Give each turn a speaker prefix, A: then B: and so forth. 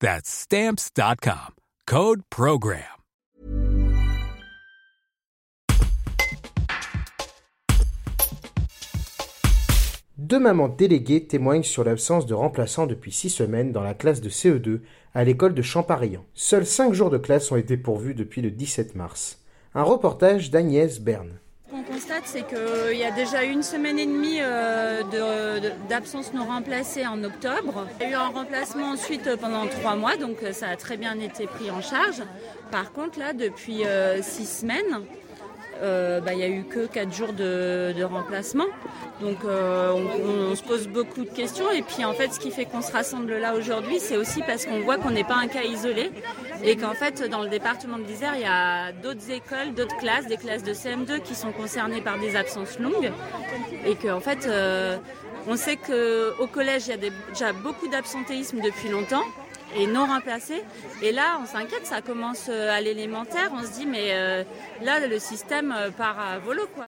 A: That's Stamps.com. Code Program.
B: Deux mamans déléguées témoignent sur l'absence de remplaçants depuis six semaines dans la classe de CE2 à l'école de Champarillan. Seuls cinq jours de classe ont été pourvus depuis le 17 mars. Un reportage d'Agnès Berne.
C: Ce qu'on constate, c'est qu'il y a déjà une semaine et demie euh, de- de- d'absence non remplacée en octobre. Il y a eu un remplacement ensuite pendant trois mois, donc euh, ça a très bien été pris en charge. Par contre, là, depuis euh, six semaines, euh, bah, il n'y a eu que quatre jours de, remplacement. Donc on, se pose beaucoup de questions. Et puis en fait, ce qui fait qu'on se rassemble là aujourd'hui, c'est aussi parce qu'on voit qu'on n'est pas un cas isolé. Et qu'en fait, dans le département de l'Isère, il y a d'autres écoles, d'autres classes, des classes de CM2 qui sont concernées par des absences longues. Et qu'en fait, on sait qu'au collège, il y a déjà beaucoup d'absentéisme depuis longtemps et non remplacés. Et là, on s'inquiète, ça commence euh, à l'élémentaire. On se dit, mais euh, là, le système euh, part à volo, quoi.